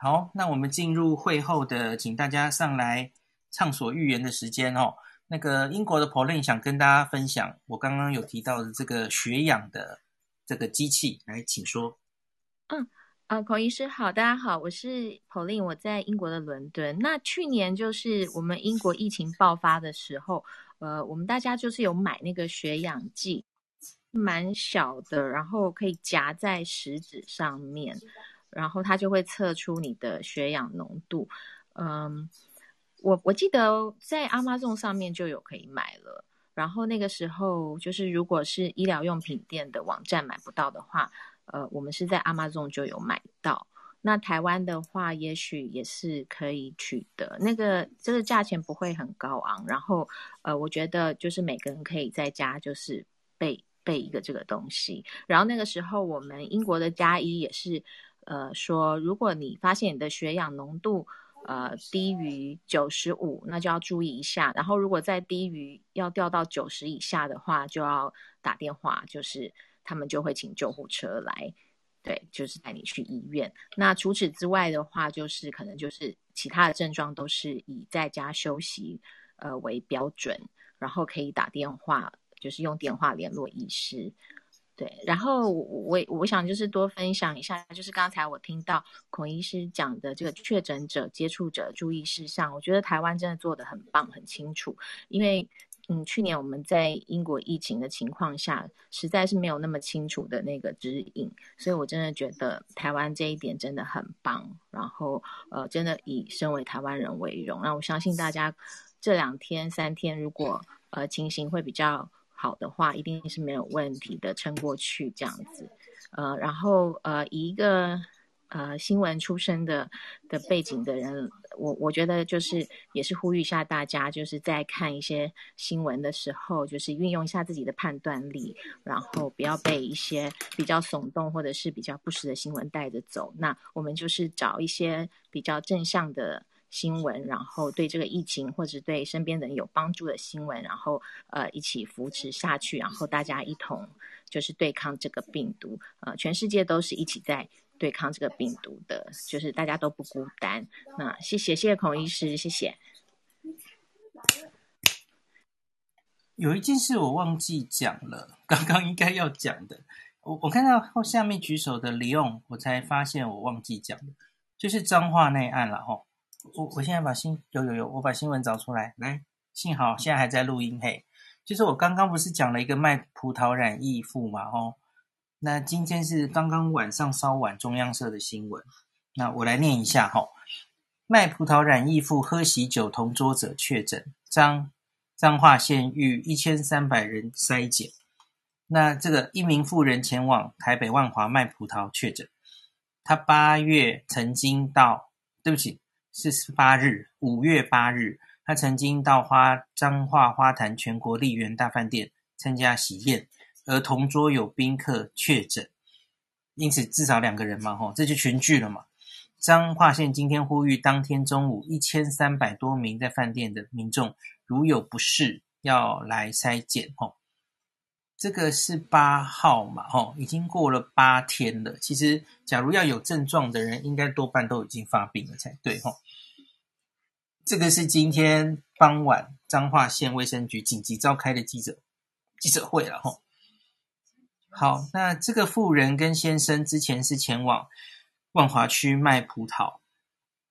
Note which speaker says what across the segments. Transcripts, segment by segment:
Speaker 1: 好，那我们进入会后的，请大家上来畅所欲言的时间哦。那个英国的 Pauline 想跟大家分享，我刚刚有提到的这个血氧的这个机器，来，请说。
Speaker 2: 嗯，啊、呃，孔医师好，大家好，我是 Pauline，我在英国的伦敦。那去年就是我们英国疫情爆发的时候，呃，我们大家就是有买那个血氧计，蛮小的，然后可以夹在食指上面。然后它就会测出你的血氧浓度，嗯，我我记得在 Amazon 上面就有可以买了。然后那个时候就是如果是医疗用品店的网站买不到的话，呃，我们是在 Amazon 就有买到。那台湾的话，也许也是可以取得，那个这个价钱不会很高昂。然后呃，我觉得就是每个人可以在家就是备备一个这个东西。然后那个时候我们英国的加医也是。呃，说如果你发现你的血氧浓度呃低于九十五，那就要注意一下。然后如果再低于要掉到九十以下的话，就要打电话，就是他们就会请救护车来，对，就是带你去医院。那除此之外的话，就是可能就是其他的症状都是以在家休息呃为标准，然后可以打电话，就是用电话联络医师。对，然后我我想就是多分享一下，就是刚才我听到孔医师讲的这个确诊者、接触者注意事项，我觉得台湾真的做得很棒、很清楚。因为嗯，去年我们在英国疫情的情况下，实在是没有那么清楚的那个指引，所以我真的觉得台湾这一点真的很棒。然后呃，真的以身为台湾人为荣。那我相信大家这两天、三天，如果呃情形会比较。好的话，一定是没有问题的，撑过去这样子。呃，然后呃，以一个呃新闻出身的的背景的人，我我觉得就是也是呼吁一下大家，就是在看一些新闻的时候，就是运用一下自己的判断力，然后不要被一些比较耸动或者是比较不实的新闻带着走。那我们就是找一些比较正向的。新闻，然后对这个疫情或者对身边人有帮助的新闻，然后呃一起扶持下去，然后大家一同就是对抗这个病毒，呃，全世界都是一起在对抗这个病毒的，就是大家都不孤单。那谢谢，谢谢孔医师，谢谢。
Speaker 1: 有一件事我忘记讲了，刚刚应该要讲的，我我看到后下面举手的李勇，我才发现我忘记讲了，就是彰化那案了吼。我我现在把新有有有，我把新闻找出来来，幸好现在还在录音嘿。就是我刚刚不是讲了一个卖葡萄染疫妇嘛吼，那今天是刚刚晚上稍晚中央社的新闻，那我来念一下吼。卖葡萄染疫妇喝喜酒同桌者确诊，彰彰化县逾一千三百人筛检，那这个一名妇人前往台北万华卖葡萄确诊，他八月曾经到，对不起。四十八日，五月八日，他曾经到花彰化花坛全国丽园大饭店参加喜宴，而同桌有宾客确诊，因此至少两个人嘛，吼，这就群聚了嘛。彰化县今天呼吁，当天中午一千三百多名在饭店的民众，如有不适要来筛检，吼。这个是八号嘛，吼，已经过了八天了。其实，假如要有症状的人，应该多半都已经发病了才对，吼。这个是今天傍晚彰化县卫生局紧急召开的记者记者会了，哈。好，那这个妇人跟先生之前是前往万华区卖葡萄，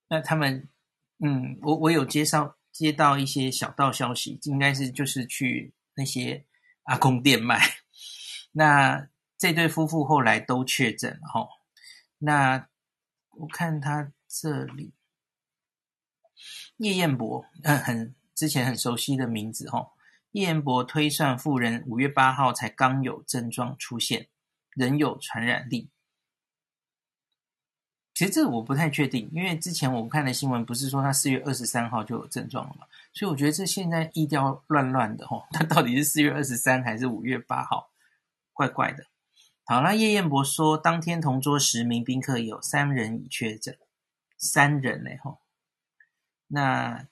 Speaker 1: 那他们，嗯，我我有接上接到一些小道消息，应该是就是去那些。阿公店卖，那这对夫妇后来都确诊了吼。那我看他这里叶彦博，嗯，很之前很熟悉的名字吼。叶彦博推算妇人五月八号才刚有症状出现，仍有传染力。其实这个我不太确定，因为之前我看的新闻不是说他四月二十三号就有症状了嘛，所以我觉得这现在意调乱乱的吼，他到底是四月二十三还是五月八号，怪怪的。好，那叶彦博说，当天同桌十名宾客有三人已确诊，三人嘞吼。那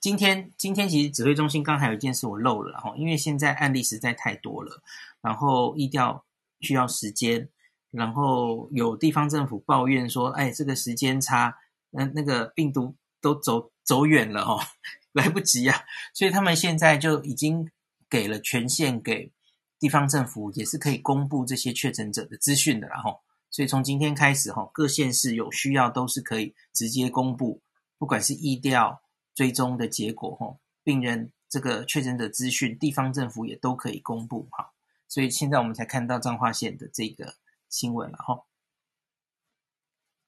Speaker 1: 今天今天其实指挥中心刚才有一件事我漏了哈，因为现在案例实在太多了，然后疫调需要时间。然后有地方政府抱怨说，哎，这个时间差，那那个病毒都走走远了哦，来不及啊，所以他们现在就已经给了权限给地方政府，也是可以公布这些确诊者的资讯的啦吼。所以从今天开始哈，各县市有需要都是可以直接公布，不管是疫调追踪的结果哈，病人这个确诊者资讯，地方政府也都可以公布哈。所以现在我们才看到彰化县的这个。新闻了哈，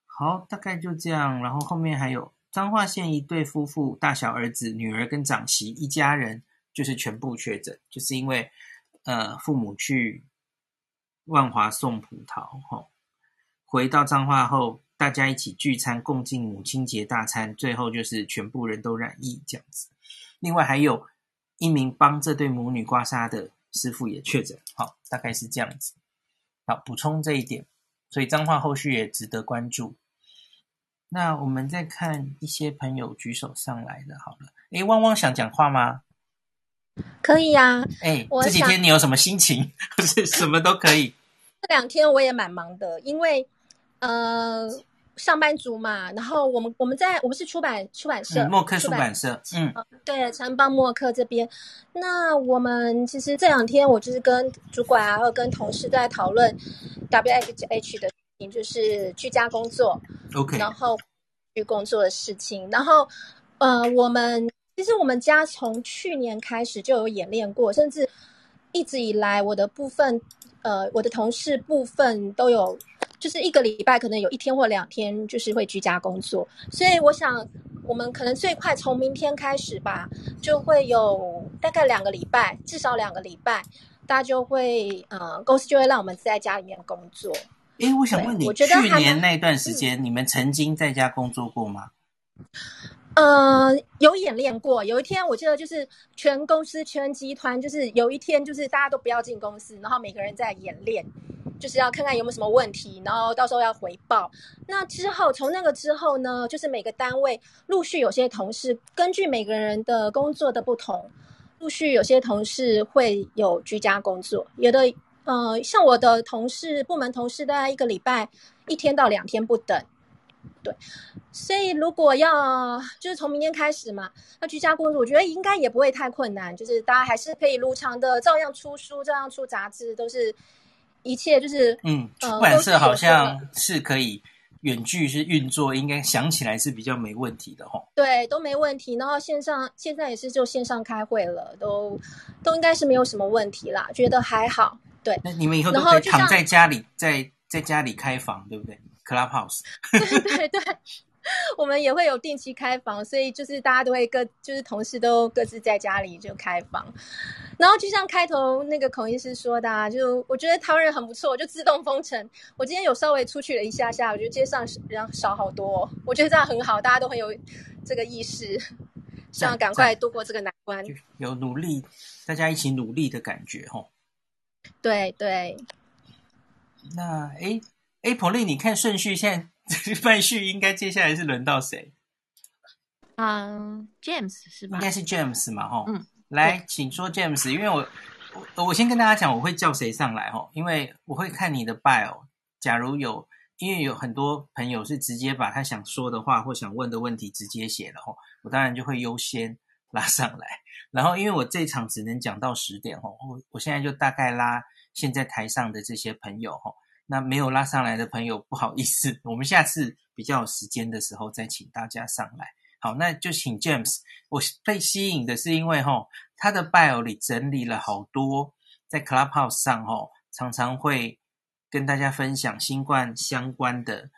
Speaker 1: 好，大概就这样。然后后面还有彰化县一对夫妇，大小儿子、女儿跟长媳一家人，就是全部确诊，就是因为呃父母去万华送葡萄哈，回到彰化后，大家一起聚餐共进母亲节大餐，最后就是全部人都染疫这样子。另外还有一名帮这对母女刮痧的师傅也确诊，好，大概是这样子。好，补充这一点，所以脏话后续也值得关注。那我们再看一些朋友举手上来的，好了，诶，汪汪想讲话吗？
Speaker 3: 可以呀、啊。
Speaker 1: 诶，这几天你有什么心情？或是什么都可以。
Speaker 3: 这两天我也蛮忙的，因为呃。上班族嘛，然后我们我们在我们是出版出版社，
Speaker 1: 默克出版社，嗯，
Speaker 3: 对，城邦默克这边。那我们其实这两天我就是跟主管啊，或跟同事在讨论 WFH 的事情，就是居家工作
Speaker 1: ，OK，
Speaker 3: 然后去工作的事情。然后呃，我们其实我们家从去年开始就有演练过，甚至一直以来我的部分呃，我的同事部分都有。就是一个礼拜可能有一天或两天就是会居家工作，所以我想我们可能最快从明天开始吧，就会有大概两个礼拜，至少两个礼拜，大家就会呃公司就会让我们在家里面工作。
Speaker 1: 哎，我想问你，我觉得去年那段时间、嗯、你们曾经在家工作过吗？
Speaker 3: 呃，有演练过。有一天我记得就是全公司全集团就是有一天就是大家都不要进公司，然后每个人在演练。就是要看看有没有什么问题，然后到时候要回报。那之后，从那个之后呢，就是每个单位陆续有些同事根据每个人的工作的不同，陆续有些同事会有居家工作。有的，呃，像我的同事，部门同事，大概一个礼拜一天到两天不等。对，所以如果要就是从明天开始嘛，那居家工作，我觉得应该也不会太困难，就是大家还是可以如常的照样出书，照样出杂志，都是。一切就是，
Speaker 1: 嗯，出版社好像是可以远距是运作，应该想起来是比较没问题的哦。
Speaker 3: 对，都没问题。然后线上现在也是就线上开会了，都都应该是没有什么问题啦，觉得还好。对，
Speaker 1: 那你们以后都可以躺在家里，在在家里开房，对不对？Clubhouse。
Speaker 3: 对 对对。我们也会有定期开房，所以就是大家都会各就是同事都各自在家里就开房，然后就像开头那个孔医师说的，啊，就我觉得台湾人很不错，就自动封城。我今天有稍微出去了一下下，我觉得街上人少好多，我觉得这样很好，大家都很有这个意识，希望赶快度过这个难关。
Speaker 1: 有努力，大家一起努力的感觉，吼。
Speaker 3: 对对。
Speaker 1: 那哎哎，Pauline，你看顺序现在。麦序应该接下来是轮到谁？
Speaker 2: 嗯、uh,，James 是吧？
Speaker 1: 应该是 James 嘛，吼。
Speaker 2: 嗯，
Speaker 1: 来，请说 James，因为我我我先跟大家讲，我会叫谁上来，吼，因为我会看你的 bio。假如有，因为有很多朋友是直接把他想说的话或想问的问题直接写了，吼，我当然就会优先拉上来。然后，因为我这场只能讲到十点，吼，我我现在就大概拉现在台上的这些朋友，吼。那没有拉上来的朋友，不好意思，我们下次比较有时间的时候再请大家上来。好，那就请 James。我被吸引的是因为齁，他的 bio 里整理了好多在 Clubhouse 上齁，常常会跟大家分享新冠相关的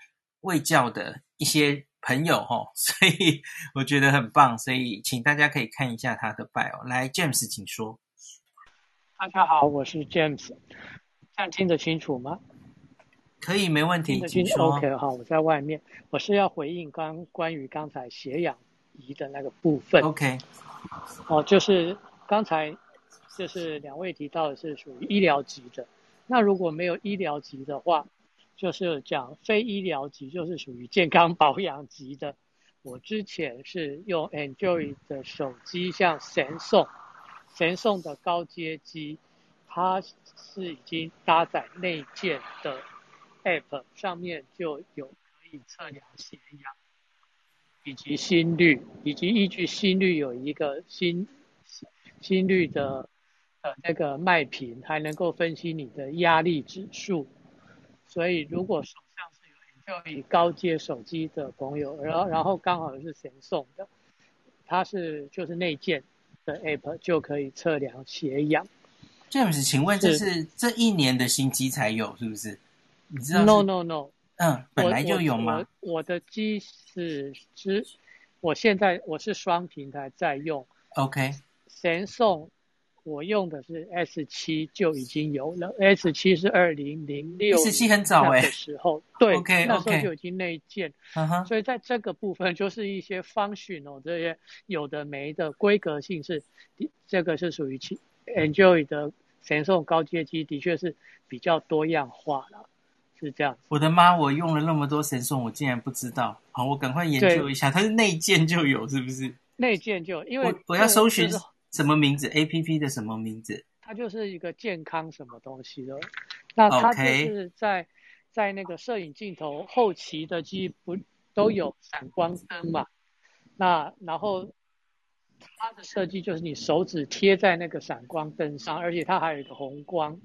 Speaker 1: 卫教的一些朋友齁，所以我觉得很棒，所以请大家可以看一下他的 bio。来，James，请说。
Speaker 4: 大家好，我是 James，这样听得清楚吗？
Speaker 1: 可以，没问题。
Speaker 4: OK，哈，我在外面，我是要回应刚关于刚才血氧仪的那个部分。
Speaker 1: OK，
Speaker 4: 哦，就是刚才就是两位提到的是属于医疗级的，那如果没有医疗级的话，就是讲非医疗级，就是属于健康保养级的。我之前是用 Enjoy 的手机，像神送神送的高阶机，它是已经搭载内建的。App 上面就有可以测量血氧，以及心率，以及依据心率有一个心心率的呃那个脉频，还能够分析你的压力指数。所以如果手上是有 Enjoy 高阶手机的朋友，然后然后刚好是神送的，它是就是内建的 App 就可以测量血氧。
Speaker 1: James，请问这是这一年的新机才有是不是？你知道
Speaker 4: ？No No No，
Speaker 1: 嗯，本来就有吗？
Speaker 4: 我，的机是是，我现在我是双平台在用。
Speaker 1: OK。
Speaker 4: 神送我用的是 S 七就已经有了，S 七是二零零六
Speaker 1: S 七很早哎
Speaker 4: 的时候，对
Speaker 1: ，OK，
Speaker 4: 那时候就已经内建。所以在这个部分就是一些 function 哦，这些有的没的规格性是，这个是属于 Enjoy 的。神送高阶机的确是比较多样化了，是这样。
Speaker 1: 我的妈！我用了那么多神送，我竟然不知道。好，我赶快研究一下，它是内建就有，是不是？
Speaker 4: 内建就有，因为
Speaker 1: 我，我要搜寻什么名字？APP 的什么名字？
Speaker 4: 它就是一个健康什么东西的。那它就是在.在那个摄影镜头后期的机不都有闪光灯嘛？那然后。它的设计就是你手指贴在那个闪光灯上，而且它还有一个红光，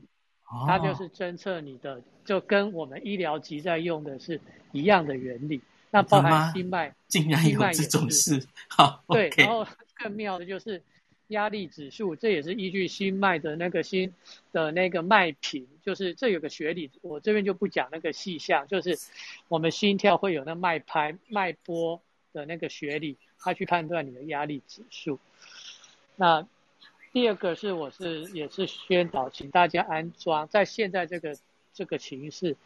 Speaker 4: 它就是侦测你的，就跟我们医疗级在用的是一样的原理。那包含心脉，
Speaker 1: 竟然有这种事，好，对。
Speaker 4: 然后更妙的就是压力指数，这也是依据心脉的那个心的那个脉频，就是这有个学理，我这边就不讲那个细项，就是我们心跳会有那脉拍、脉波的那个学理。它去判断你的压力指数。那第二个是，我是也是宣导，请大家安装，在现在这个这个情势，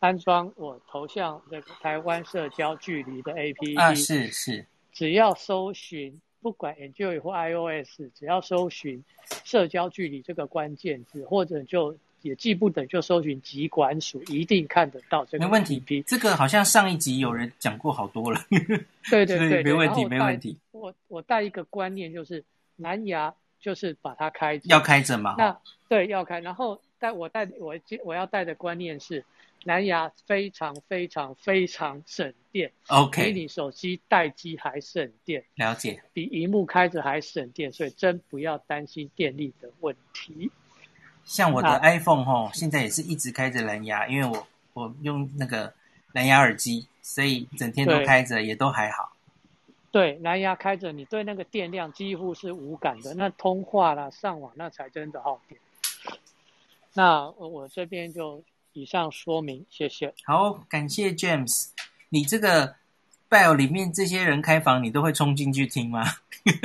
Speaker 4: 安装我头像这个台湾社交距离的 APP。
Speaker 1: 啊，是是。
Speaker 4: 只要搜寻，不管 Android 或 iOS，只要搜寻社交距离这个关键字，或者就。也记不得，就搜寻疾管署，一定看得到这个。
Speaker 1: 没问题，这个好像上一集有人讲过好多了。
Speaker 4: 对对对，对，
Speaker 1: 没问题，没问题。
Speaker 4: 我我带一个观念，就是蓝牙就是把它开着，
Speaker 1: 要开着嘛。
Speaker 4: 那对要开，然后带我带我我要带的观念是蓝牙非常非常非常省电
Speaker 1: ，OK，
Speaker 4: 比你手机待机还省电。
Speaker 1: 了解，
Speaker 4: 比荧幕开着还省电，所以真不要担心电力的问题。
Speaker 1: 像我的 iPhone 吼，现在也是一直开着蓝牙，因为我我用那个蓝牙耳机，所以整天都开着，也都还好。
Speaker 4: 对，蓝牙开着，你对那个电量几乎是无感的。那通话啦、上网那才真的耗电。那我这边就以上说明，谢谢。
Speaker 1: 好，感谢 James。你这个 Bio 里面这些人开房，你都会冲进去听吗？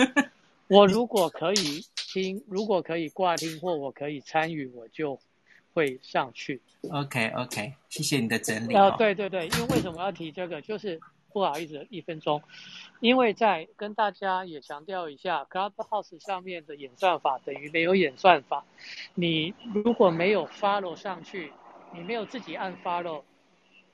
Speaker 4: 我如果可以。听，如果可以挂听或我可以参与，我就会上去。
Speaker 1: OK OK，谢谢你的整理。
Speaker 4: 啊，对对对，因为为什么要提这个？就是不好意思，一分钟，因为在跟大家也强调一下，Clubhouse 上面的演算法等于没有演算法。你如果没有 follow 上去，你没有自己按 follow，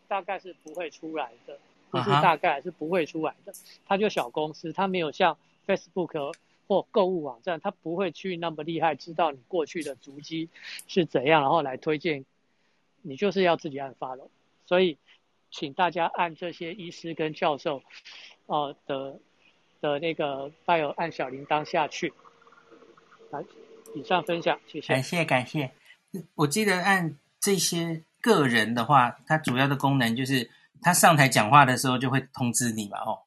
Speaker 4: 大概是不会出来的。不是大概是不会出来的。它就小公司，它没有像 Facebook。或购物网站，它不会去那么厉害，知道你过去的足迹是怎样，然后来推荐。你就是要自己按 follow，所以请大家按这些医师跟教授，呃的的那个 bio 按小铃铛下去。来，以上分享，谢谢。
Speaker 1: 感谢感谢。我记得按这些个人的话，它主要的功能就是他上台讲话的时候就会通知你嘛，哦。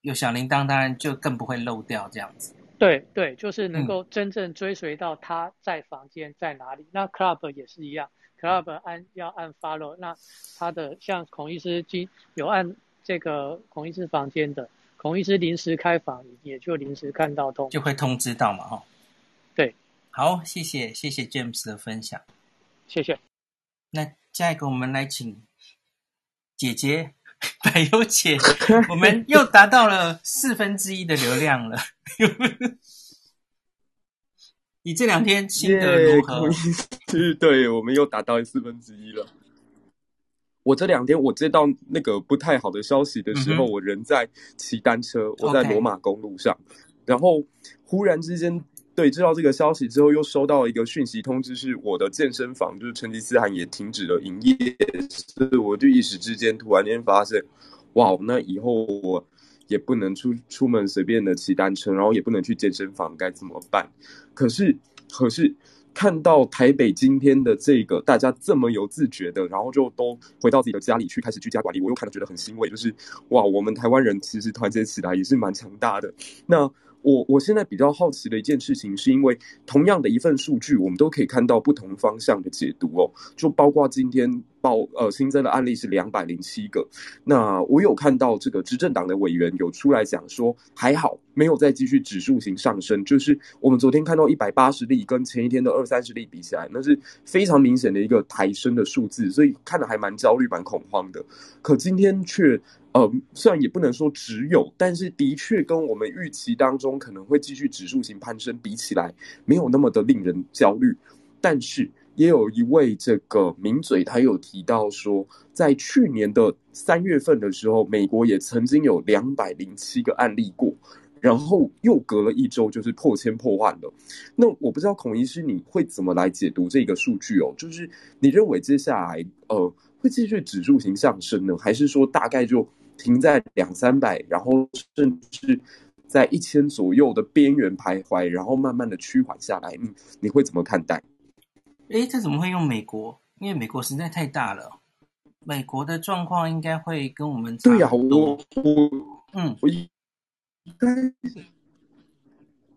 Speaker 1: 有小铃铛，当然就更不会漏掉这样子。
Speaker 4: 对对，就是能够真正追随到他在房间在哪里。嗯、那 Club 也是一样，Club 按要按 Follow，那他的像孔医师经有按这个孔医师房间的，孔医师临时开房也就临时看到通，
Speaker 1: 就会通知到嘛，哈。
Speaker 4: 对，
Speaker 1: 好，谢谢谢谢 James 的分享，
Speaker 4: 谢谢。
Speaker 1: 那下一个我们来请姐姐。百忧解，我们又达到了四分之一的流量了。你这两天心得如何？
Speaker 5: 是，对，我们又达到四分之一了。我这两天我接到那个不太好的消息的时候，嗯、我人在骑单车，我在罗马公路上.然后忽然之间对，知道这个消息之后，又收到一个讯息通知，是我的健身房就是成吉思汗也停止了营业，所以我就一时之间突然间发现，哇，那以后我也不能出出门随便的骑单车，然后也不能去健身房，该怎么办？可是，可是。看到台北今天的这个大家这么有自觉的，然后就都回到自己的家里去开始居家管理，我又看到觉得很欣慰，就是哇，我们台湾人其实团结起来也是蛮强大的。那。我我现在比较好奇的一件事情，是因为同样的一份数据，我们都可以看到不同方向的解读哦。就包括今天报呃新增的案例是两百零七个，那我有看到这个执政党的委员有出来讲说，还好没有再继续指数型上升，就是我们昨天看到一百八十例跟前一天的二三十例比起来，那是非常明显的一个抬升的数字，所以看得还蛮焦虑、蛮恐慌的。可今天却。呃，虽然也不能说只有，但是的确跟我们预期当中可能会继续指数型攀升比起来，没有那么的令人焦虑。但是也有一位这个名嘴，他有提到说，在去年的三月份的时候，美国也曾经有两百零七个案例过，然后又隔了一周就是破千破万了。那我不知道孔医师你会怎么来解读这个数据哦？就是你认为接下来呃会继续指数型上升呢，还是说大概就？停在两三百，然后甚至在一千左右的边缘徘徊，然后慢慢的趋缓下来，你你会怎么看待？
Speaker 1: 诶，这怎么会用美国？因为美国实在太大了，美国的状况应该会跟我们。对呀、啊，我我嗯，我应该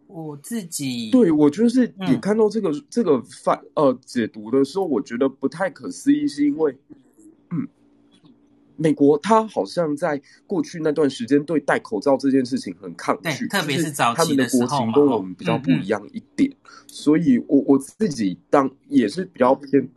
Speaker 1: 我自己
Speaker 5: 对我就是你看到这个、嗯、这个发呃解读的时候，我觉得不太可思议，是因为嗯。美国，他好像在过去那段时间对戴口罩这件事情很抗拒，
Speaker 1: 特别是早
Speaker 5: 他们的国情跟我们比较不一样一点，嗯嗯，所以我我自己当也是比较偏，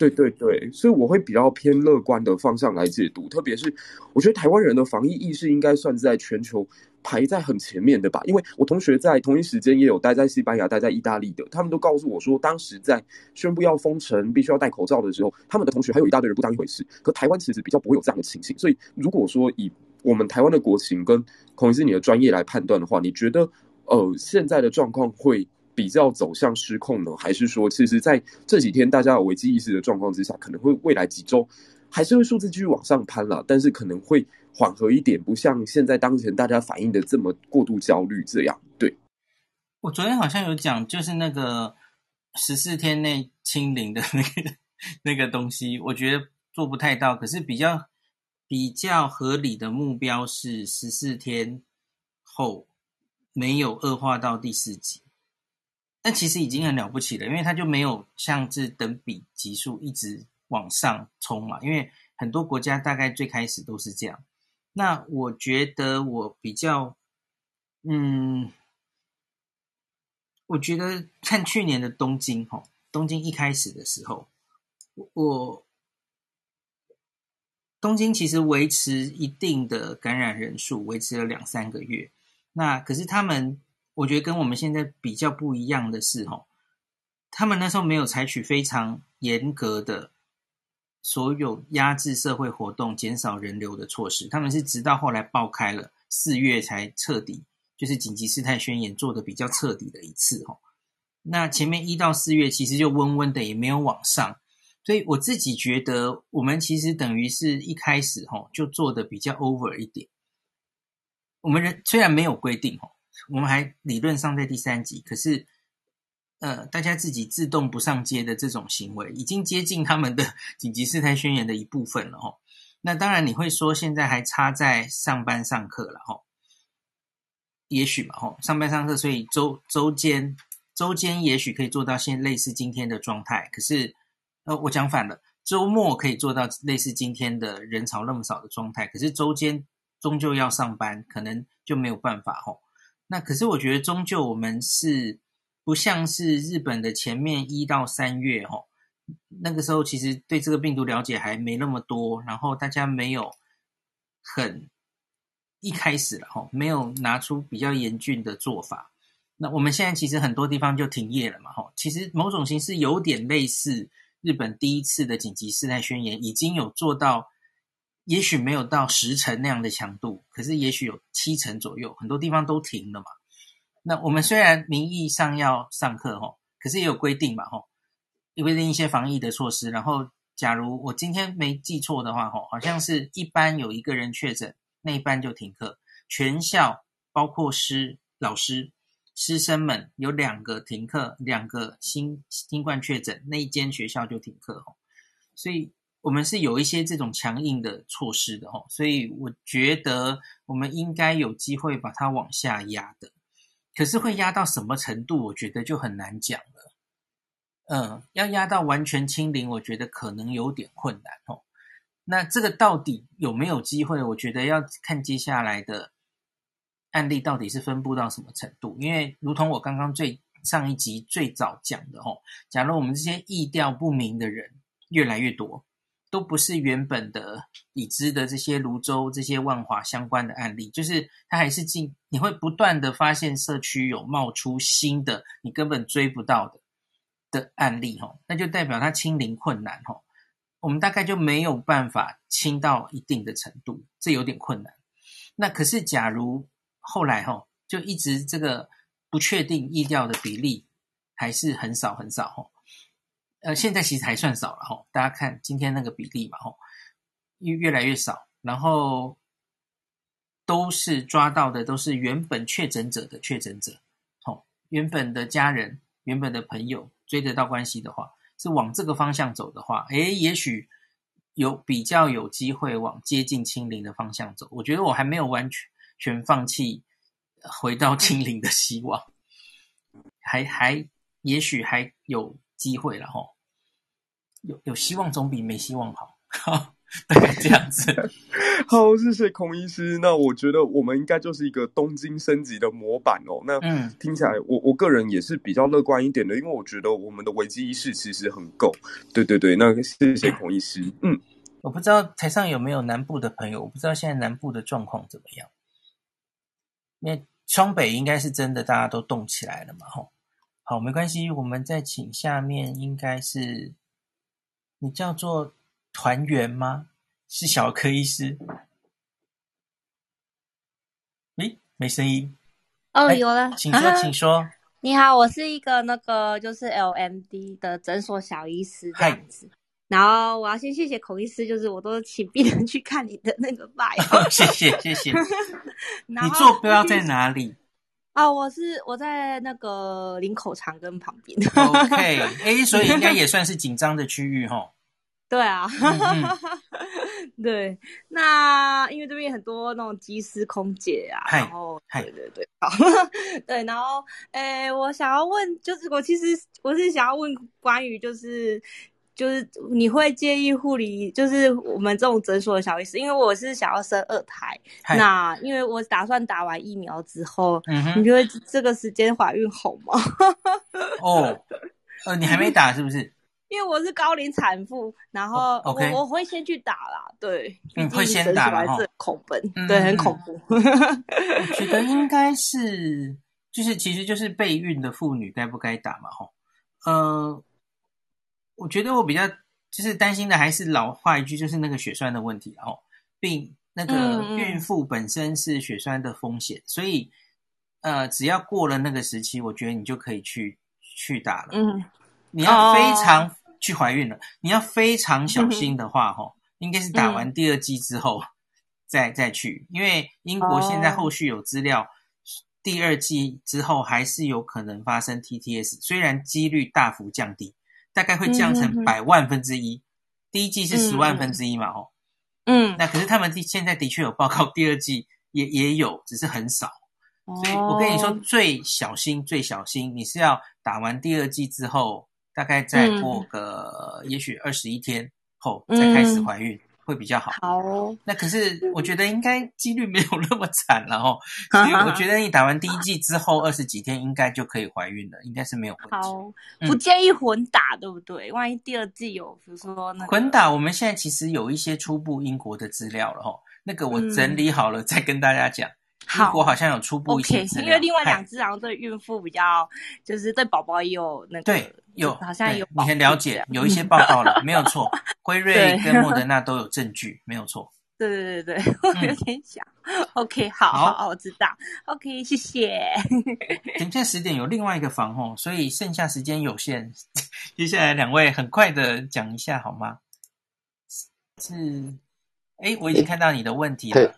Speaker 5: 对对对，所以我会比较偏乐观的方向来解读，特别是我觉得台湾人的防疫意识应该算在全球。排在很前面的吧，因为我同学在同一时间也有待在西班牙、待在意大利的，他们都告诉我说，当时在宣布要封城、必须要戴口罩的时候，他们的同学还有一大堆人不当一回事。可台湾其实比较不会有这样的情形，所以如果说以我们台湾的国情跟孔医师你的专业来判断的话，你觉得呃现在的状况会比较走向失控呢，还是说其实在这几天大家有危机意识的状况之下，可能会未来几周还是会数字继续往上攀了，但是可能会。缓和一点，不像现在当前大家反应的这么过度焦虑这样。对，
Speaker 1: 我昨天好像有讲，就是那个十四天内清零的那个那个东西，我觉得做不太到。可是比较比较合理的目标是十四天后没有恶化到第四级，但其实已经很了不起了，因为它就没有像是等比级数一直往上冲嘛。因为很多国家大概最开始都是这样。那我觉得我比较，嗯，我觉得看去年的东京，哈，东京一开始的时候，我东京其实维持一定的感染人数，维持了两三个月。那可是他们，我觉得跟我们现在比较不一样的是，哈，他们那时候没有采取非常严格的。所有压制社会活动、减少人流的措施，他们是直到后来爆开了四月才彻底，就是紧急事态宣言做的比较彻底的一次哦。那前面一到四月其实就温温的，也没有往上，所以我自己觉得我们其实等于是一开始吼就做的比较 over 一点。我们人虽然没有规定吼，我们还理论上在第三级，可是。呃，大家自己自动不上街的这种行为，已经接近他们的 紧急事态宣言的一部分了哦。那当然你会说，现在还差在上班上课了哦。也许嘛哦，上班上课，所以周周间周间也许可以做到现类似今天的状态。可是，呃，我讲反了，周末可以做到类似今天的人潮那么少的状态。可是周间终究要上班，可能就没有办法哦。那可是我觉得，终究我们是。不像是日本的前面一到三月哦，那个时候其实对这个病毒了解还没那么多，然后大家没有很一开始了哈，没有拿出比较严峻的做法。那我们现在其实很多地方就停业了嘛吼，其实某种形式有点类似日本第一次的紧急事态宣言，已经有做到，也许没有到十成那样的强度，可是也许有七成左右，很多地方都停了嘛。那我们虽然名义上要上课吼，可是也有规定嘛吼，有规定一些防疫的措施。然后，假如我今天没记错的话吼，好像是一班有一个人确诊，那一班就停课，全校包括师老师。师生们有两个停课，两个新新冠确诊，那一间学校就停课吼。所以，我们是有一些这种强硬的措施的哦。所以，我觉得我们应该有机会把它往下压的。可是，会压到什么程度，我觉得就很难讲了。嗯，要压到完全清零，我觉得可能有点困难哦。那这个到底有没有机会？我觉得要看接下来的。案例到底是分布到什么程度？因为如同我刚刚最上一集最早讲的吼，假如我们这些意调不明的人越来越多，都不是原本的已知的这些泸州、这些万华相关的案例，就是它还是进，你会不断的发现社区有冒出新的你根本追不到的的案例吼，那就代表它清零困难吼，我们大概就没有办法清到一定的程度，这有点困难。那可是假如后来哈，就一直这个不确定疫调的比例还是很少很少哈。呃，现在其实还算少了哈。大家看今天那个比例嘛哈，越越来越少，然后都是抓到的都是原本确诊者的确诊者，好，原本的家人、原本的朋友追得到关系的话，是往这个方向走的话，诶，也许有比较有机会往接近清零的方向走。我觉得我还没有完全。全放弃回到清零的希望，还还也许还有机会了哈，有有希望总比没希望好，大概这样子。
Speaker 5: 好，谢谢孔医师。那我觉得我们应该就是一个东京升级的模板哦。那嗯，听起来我我个人也是比较乐观一点的，因为我觉得我们的危机意识其实很够。对对对，那谢谢孔医师。嗯，
Speaker 1: 我不知道台上有没有南部的朋友，我不知道现在南部的状况怎么样。因为双北应该是真的，大家都动起来了嘛，吼，好，没关系，我们再请下面应该是你叫做团员吗？是小柯医师？诶，没声音。
Speaker 6: 哦，有了，
Speaker 1: 请说，请说。
Speaker 6: 你好，我是一个那个就是 LMD 的诊所小医师这样子。然后我要先谢谢孔医师，就是我都请病人去看你的那个拜。
Speaker 1: 谢谢谢谢。你坐标在 哪里？
Speaker 6: 啊，我是我在那个林口长庚旁边。
Speaker 1: OK，哎，所以应该也算是紧张的区域哈。
Speaker 6: 对啊，嗯嗯 对。那因为这边很多那种机师、空姐啊，然后对对对，好，对，然后诶，我想要问，就是我其实我是想要问关于就是。就是你会介意护理，就是我们这种诊所的小医师，因为我是想要生二胎，那因为我打算打完疫苗之后，嗯，你觉得这个时间怀孕好吗？
Speaker 1: 哦，呃，你还没打是不是？
Speaker 6: 因为我是高龄产妇，然后我、oh. 我会先去打啦，对，
Speaker 1: 你会先打还
Speaker 6: 是恐怖，对，很恐怖。
Speaker 1: 我觉得应该是，就是其实就是备孕的妇女该不该打嘛？吼，呃。我觉得我比较就是担心的还是老话一句，就是那个血栓的问题哦，并那个孕妇本身是血栓的风险，所以呃，只要过了那个时期，我觉得你就可以去去打了。嗯，你要非常去怀孕了，你要非常小心的话，哈、嗯，应该是打完第二剂之后再再去，因为英国现在后续有资料，第二季之后还是有可能发生 TTS，虽然几率大幅降低。大概会降成百万分之一，嗯、第一季是十万分之一嘛，哦，嗯，那可是他们现在的确有报告，第二季也也有，只是很少，所以我跟你说，最小心最小心，你是要打完第二季之后，大概再过个也许二十一天后再开始怀孕。嗯会比较好。好，那可是我觉得应该几率没有那么惨了哦。所以我觉得你打完第一剂之后二十几天应该就可以怀孕了，应该是没有问题。
Speaker 6: 好，不建议混打，对不对？万一第二剂有，比如说那
Speaker 1: 混打，我们现在其实有一些初步英国的资料了哈。那个我整理好了再跟大家讲。英国好像有初步一些资料，
Speaker 6: 因为另外两只好像对孕妇比较，就是对宝宝也有那个。
Speaker 1: 对。有，
Speaker 6: 好像有，
Speaker 1: 你很了解，有一些报告了，没有错。辉瑞跟莫德纳都有证据，没有错。
Speaker 6: 对对对对，我有点想。嗯、OK，好好，好，我知道。OK，谢谢。
Speaker 1: 等下十点有另外一个房哦，所以剩下时间有限。接下来两位很快的讲一下好吗？是，哎，我已经看到你的问题了。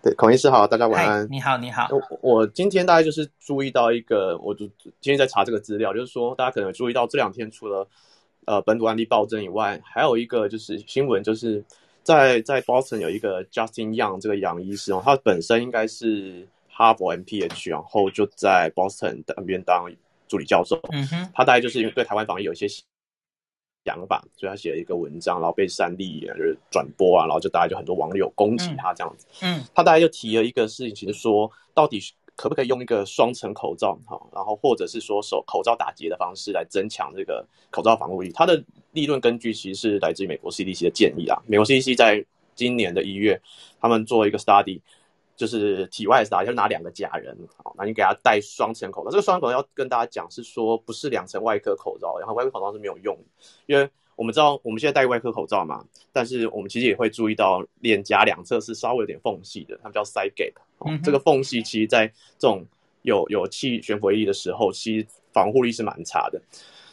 Speaker 7: 对，孔医师好，大家晚安。
Speaker 1: 你好，你好。
Speaker 7: 我我今天大概就是注意到一个，我就今天在查这个资料，就是说大家可能注意到这两天除了呃本土案例暴增以外，还有一个就是新闻，就是在在 Boston 有一个 Justin Young 这个杨医师哦，他本身应该是哈佛 MPH，然后就在 Boston 那边当助理教授。嗯哼，他大概就是因为对台湾防疫有一些。想法，所以他写了一个文章，然后被三立就是转播啊，然后就大家就很多网友攻击他这样子。嗯，嗯他大概就提了一个事情，其实说到底可不可以用一个双层口罩哈，然后或者是说手口罩打结的方式来增强这个口罩防护力。他的理论根据其实是来自于美国 CDC 的建议啊。美国 CDC 在今年的一月，他们做一个 study。就是体外打，就拿两个假人，好，那你给他戴双层口罩。这个双层口罩要跟大家讲是说，不是两层外科口罩，然后外科口罩是没有用，因为我们知道我们现在戴外科口罩嘛，但是我们其实也会注意到脸颊两侧是稍微有点缝隙的，它们叫 side gap。这个缝隙其实在这种有有气悬浮力的时候，其实防护力是蛮差的。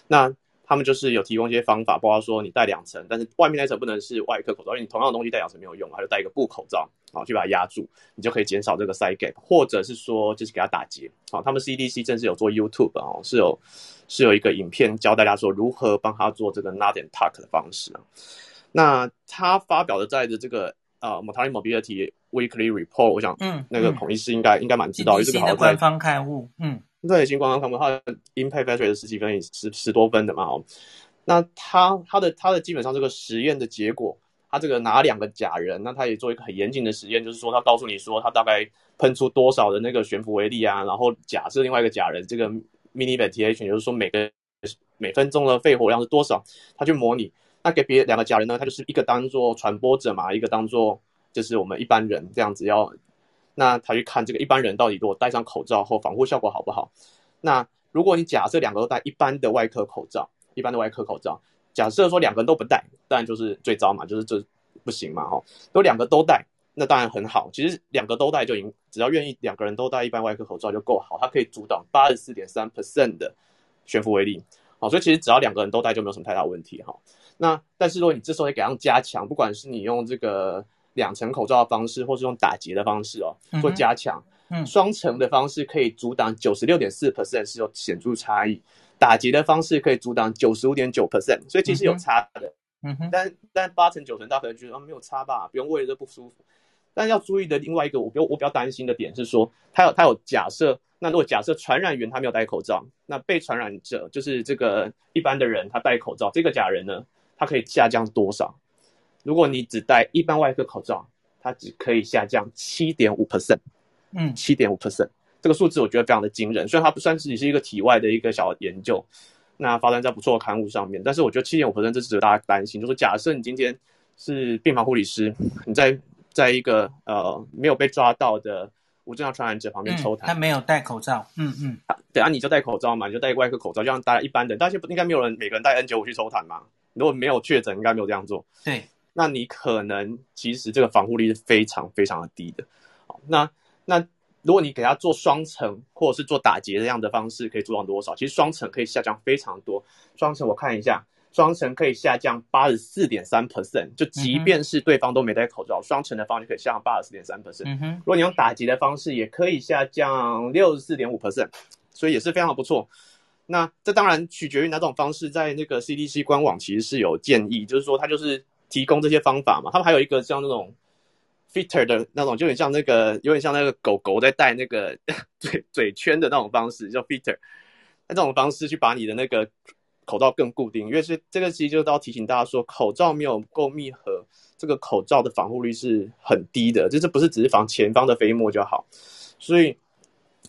Speaker 7: 那他们就是有提供一些方法，包括说你戴两层，但是外面那层不能是外科口罩，因为你同样的东西戴两层没有用，还是戴一个布口罩，好，去把它压住，你就可以减少这个 side gap，或者是说就是给它打结，好，他们 CDC 正是有做 YouTube 哦，是有是有一个影片教大家说如何帮他做这个 Nod and Tuck 的方式啊。那他发表的在的这个呃 Mortality Morbidity Weekly Report，我想嗯，那个孔医师应该、嗯、应该蛮知道，因为这个好像
Speaker 1: 官方刊物，嗯。
Speaker 7: 对，新官方看过他的 impact factor 是十几分，十十多分的嘛。哦，那他他的他的基本上这个实验的结果，他这个拿两个假人，那他也做一个很严谨的实验，就是说他告诉你说他大概喷出多少的那个悬浮微粒啊，然后假设另外一个假人这个 mini ventilation，就是说每个每分钟的肺活量是多少，他去模拟。那给别两个假人呢，他就是一个当做传播者嘛，一个当做就是我们一般人这样子要。那他去看这个一般人到底如果戴上口罩后防护效果好不好？那如果你假设两个都戴一般的外科口罩，一般的外科口罩，假设说两个人都不戴，当然就是最糟嘛，就是这不行嘛，哈。都两个都戴，那当然很好。其实两个都戴就已经，只要愿意两个人都戴一般外科口罩就够好，它可以阻挡八十四点三 percent 的悬浮微粒。好，所以其实只要两个人都戴就没有什么太大问题哈。那但是如果你这时候也给它加强，不管是你用这个。两层口罩的方式，或是用打结的方式哦，做加强。嗯，双层的方式可以阻挡九十六点四 percent 是有显著差异，打结的方式可以阻挡九十五点九 percent，所以其实有差的。嗯哼，但但八成九成大家可能觉得啊没有差吧，不用为了这不舒服。但要注意的另外一个，我比我比较担心的点是说，他有他有假设，那如果假设传染源他没有戴口罩，那被传染者就是这个一般的人他戴口罩，这个假人呢，他可以下降多少？如果你只戴一般外科口罩，它只可以下降七点五 percent，嗯，七点五 percent，这个数字我觉得非常的惊人。虽然它不算是只是一个体外的一个小研究，那发生在不错的刊物上面，但是我觉得七点五 percent 这值得大家担心。就是假设你今天是病房护理师，你在在一个呃没有被抓到的无症状传染者旁边抽痰，
Speaker 1: 他没有戴口罩，嗯嗯，
Speaker 7: 等下你就戴口罩嘛，你就戴外科口罩，就像大家一般的，大家不应该没有人每个人戴 N 九五去抽痰嘛？如果没有确诊，应该没有这样做，
Speaker 1: 对。
Speaker 7: 那你可能其实这个防护力是非常非常的低的，好，那那如果你给它做双层或者是做打结这样的方式，可以做到多少？其实双层可以下降非常多，双层我看一下，双层可以下降八十四点三 percent，就即便是对方都没戴口罩，双层的方式可以下降八十四点三 percent。如果你用打结的方式，也可以下降六十四点五 percent，所以也是非常不错。那这当然取决于哪种方式，在那个 CDC 官网其实是有建议，就是说它就是。提供这些方法嘛，他们还有一个像那种 fitter 的那种，就有点像那个，有点像那个狗狗在戴那个 嘴嘴圈的那种方式，叫 fitter。那这种方式去把你的那个口罩更固定，因为是这个其实就是要提醒大家说，口罩没有够密合，这个口罩的防护率是很低的，就是不是只是防前方的飞沫就好。所以，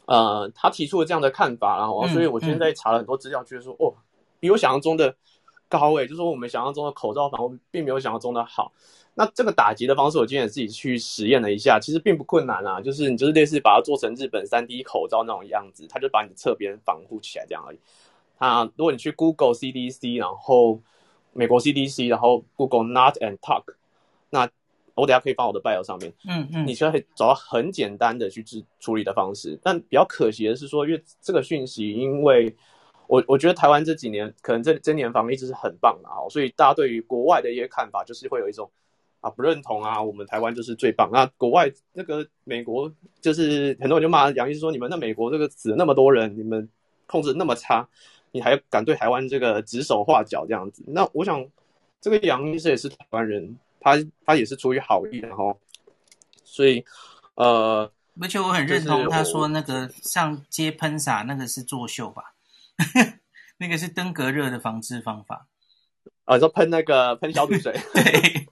Speaker 7: 呃，他提出了这样的看法，然后，所以我现在查了很多资料，觉得说，哦，比我想象中的。高位，就是说我们想象中的口罩防护并没有想象中的好。那这个打击的方式，我今天也自己去实验了一下，其实并不困难啊。就是你就是类似把它做成日本三 D 口罩那种样子，它就把你的侧边防护起来这样而已。它如果你去 Google CDC，然后美国 CDC，然后 Google Not and Tuck，那我等下可以放我的 bio 上面，
Speaker 1: 嗯嗯，
Speaker 7: 你需要找到很简单的去治处理的方式。但比较可惜的是说，因为这个讯息，因为我我觉得台湾这几年可能这这年防疫一直是很棒的啊，所以大家对于国外的一些看法就是会有一种啊不认同啊，我们台湾就是最棒。那国外那个美国就是很多人就骂杨医师说，你们那美国这个死了那么多人，你们控制那么差，你还敢对台湾这个指手画脚这样子？那我想这个杨医师也是台湾人。他他也是出于好意，然后，所以，呃，
Speaker 1: 而且我很认同他说那个上街喷洒那个是作秀吧，那个是登革热的防治方法。
Speaker 7: 啊，你说喷那个喷消毒水？
Speaker 1: 对，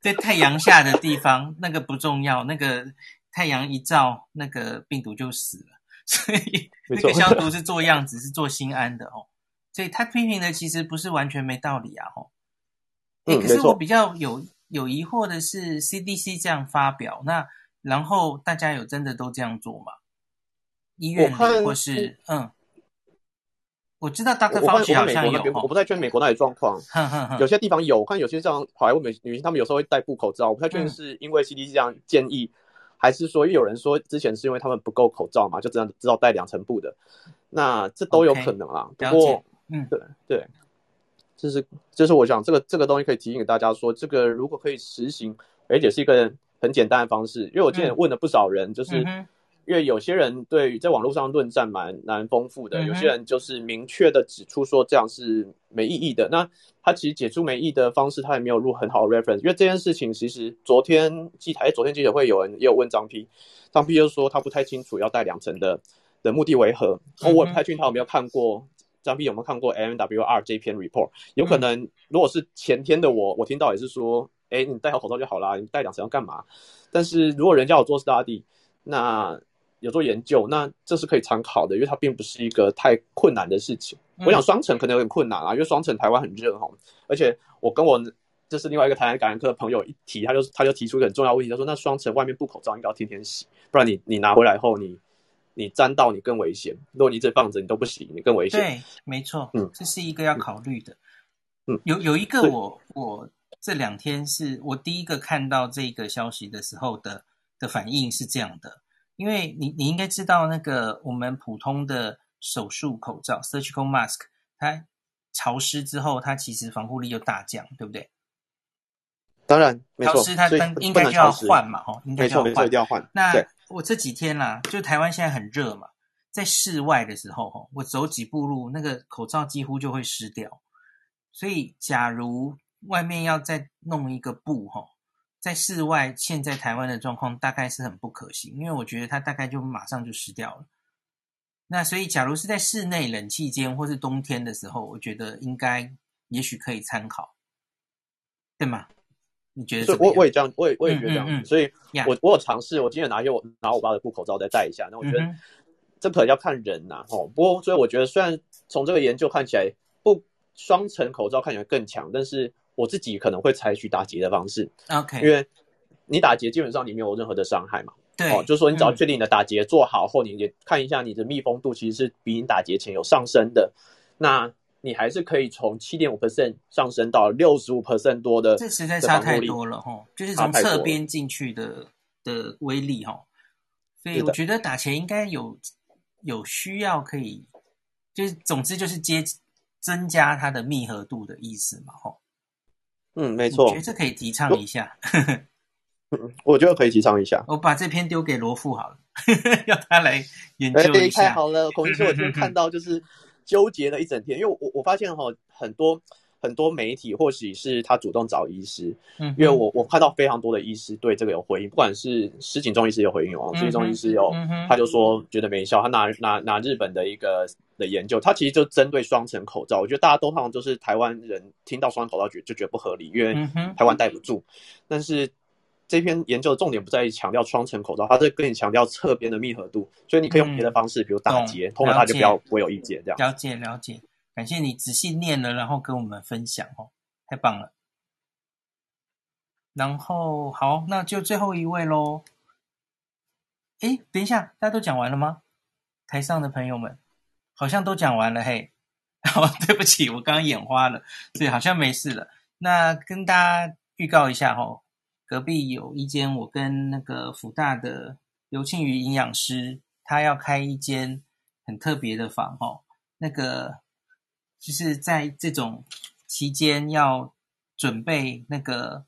Speaker 1: 在太阳下的地方那个不重要，那个太阳一照，那个病毒就死了。所以那个消毒 是做样子，是做心安的哦。所以他批评的其实不是完全没道理啊，哦。欸，可是我比较有。有疑惑的是，CDC 这样发表，那然后大家有真的都这样做吗？医院里或是嗯，我知道 Dr. Fauci 好像有，
Speaker 7: 我，我不太确定美国那
Speaker 1: 里状况，
Speaker 7: 有些地方有，我看有些像好莱坞美女性，她们有时候会戴布口罩，我不太确定是因为 CDC 这样建议，嗯、还是说，因为有人说之前是因为他们不够口罩嘛，就只能知道戴两层布的，那这都有可能啦。
Speaker 1: Okay,
Speaker 7: 不过，
Speaker 1: 嗯，
Speaker 7: 对对。就是，就是我想这个这个东西可以提醒给大家说，这个如果可以实行，而且是一个很简单的方式。因为我之前问了不少人，就是因为有些人对于在网络上论战蛮蛮丰富的，有些人就是明确的指出说这样是没意义的。那他其实解除没意义的方式，他也没有入很好的 reference。因为这件事情其实昨天记台，昨天记者会有人也有问张 P，，张 P 就说他不太清楚要戴两层的的目的为何。我也不太确定他有没有看过。张 P 有没有看过 MWR 这篇 report？有可能，如果是前天的我，我听到也是说，哎，你戴好口罩就好啦，你戴两层要干嘛？但是如果人家有做 study，那有做研究，那这是可以参考的，因为它并不是一个太困难的事情。我想双层可能有点困难啊，因为双层台湾很热哈，而且我跟我这是另外一个台湾感染科的朋友一提，他就他就提出一个很重要问题，他说那双层外面布口罩应该要天天洗，不然你你拿回来后你。你沾到你更危险，如果你一直放着你都不洗，你更危险。
Speaker 1: 对，没错，嗯，这是一个要考虑的。
Speaker 7: 嗯，
Speaker 1: 有有一个我我这两天是我第一个看到这个消息的时候的的反应是这样的，因为你你应该知道那个我们普通的手术口罩 （surgical mask），它潮湿之后，它其实防护力就大降，对不对？
Speaker 7: 当然，没错，
Speaker 1: 潮湿它应该就要换嘛，哈，应该就要换，
Speaker 7: 没错，一定要换。
Speaker 1: 那我这几天啦、啊，就台湾现在很热嘛，在室外的时候，哈，我走几步路，那个口罩几乎就会湿掉。所以，假如外面要再弄一个布，哈，在室外，现在台湾的状况大概是很不可行，因为我觉得它大概就马上就湿掉了。那所以，假如是在室内冷气间或是冬天的时候，我觉得应该也许可以参考，对吗？你觉得？
Speaker 7: 我我也这样，我也我也觉得这样。
Speaker 1: 嗯嗯嗯、
Speaker 7: 所以我，我我有尝试，我今天拿一我拿我爸的布口罩再戴一下。那我觉得这可能要看人呐、啊，哦。不过，所以我觉得虽然从这个研究看起来，不双层口罩看起来更强，但是我自己可能会采取打结的方式。
Speaker 1: OK，
Speaker 7: 因为你打结基本上你没有任何的伤害嘛。
Speaker 1: 对，
Speaker 7: 哦，就是说你只要确定你的打结做好后，你也看一下你的密封度其实是比你打结前有上升的。那你还是可以从七点五 percent 上升到六十五 percent 多的，
Speaker 1: 这实在差太多了哈！就是从侧边进去的的威力哈，所以我觉得打钱应该有有需要可以，就是总之就是接增加它的密合度的意思嘛哈。
Speaker 7: 嗯，没错，
Speaker 1: 我觉得这可以提倡一下。
Speaker 7: 嗯，我觉得可以提倡一下。
Speaker 1: 我把这篇丢给罗富好了，要他来研究一下。
Speaker 7: 太好了，孔医师，我今天看到就是。纠结了一整天，因为我我发现哈，很多很多媒体或许是他主动找医师，嗯，因为我我看到非常多的医师对这个有回应，不管是石井中医师有回应哦，石井中医师有，他就说觉得没效，他拿拿拿日本的一个的研究，他其实就针对双层口罩，我觉得大家都好像就是台湾人听到双层口罩觉就觉得不合理，因为台湾戴不住，但是。这篇研究的重点不在于强调双层口罩，它是跟你强调侧边的密合度，所以你可以用别的方式，嗯、比如打结，通常他就不要不会有意见这样。
Speaker 1: 了解了解，感谢你仔细念了，然后跟我们分享哦，太棒了。然后好，那就最后一位喽。哎，等一下，大家都讲完了吗？台上的朋友们好像都讲完了嘿。好，对不起，我刚刚眼花了，所以好像没事了。那跟大家预告一下哦。隔壁有一间，我跟那个辅大的刘庆瑜营养师，他要开一间很特别的房哦。那个就是在这种期间要准备那个，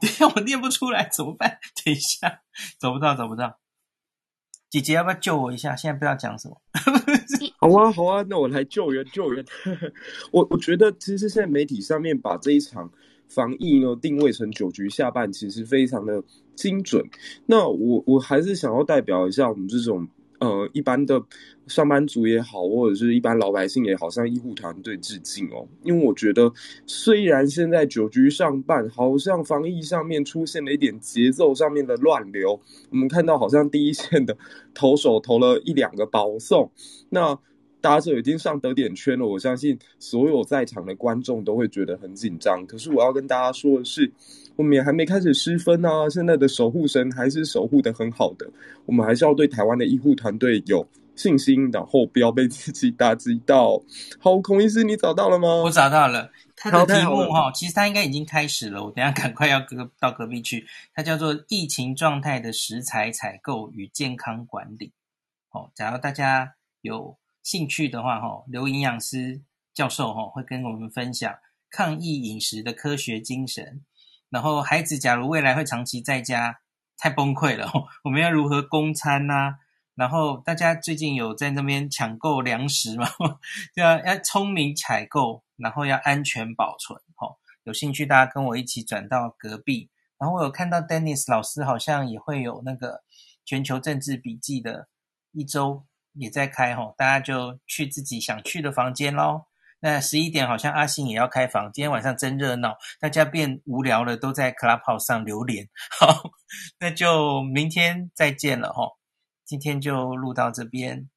Speaker 1: 等一下我念不出来怎么办？等一下找不到找不到，姐姐要不要救我一下？现在不知道讲什么。
Speaker 5: 好啊好啊，那我来救援救援。我我觉得其实现在媒体上面把这一场防疫呢定位成九局下半，其实非常的精准。那我我还是想要代表一下我们这种。呃，一般的上班族也好，或者是一般老百姓也好，向医护团队致敬哦。因为我觉得，虽然现在九局上半，好像防疫上面出现了一点节奏上面的乱流，我们看到好像第一线的投手投了一两个保送，那。打者已经上得点圈了，我相信所有在场的观众都会觉得很紧张。可是我要跟大家说的是，我们也还没开始失分啊！现在的守护神还是守护的很好的，我们还是要对台湾的医护团队有信心，然后不要被自己打击到。好，孔医师，你找到了吗？
Speaker 1: 我找到了，他的题目哈，其实他应该已经开始了。我等下赶快要隔到隔壁去。它叫做“疫情状态的食材采购与健康管理”。哦，假如大家有。兴趣的话，哈，刘营养师教授哈会跟我们分享抗疫饮食的科学精神。然后，孩子假如未来会长期在家，太崩溃了，我们要如何供餐呐？然后，大家最近有在那边抢购粮食吗？对啊要聪明采购，然后要安全保存。哈，有兴趣大家跟我一起转到隔壁。然后，我有看到 Dennis 老师好像也会有那个全球政治笔记的一周。也在开吼，大家就去自己想去的房间喽。那十一点好像阿信也要开房，今天晚上真热闹，大家变无聊了，都在 Clubhouse 上留连。好，那就明天再见了哦。今天就录到这边。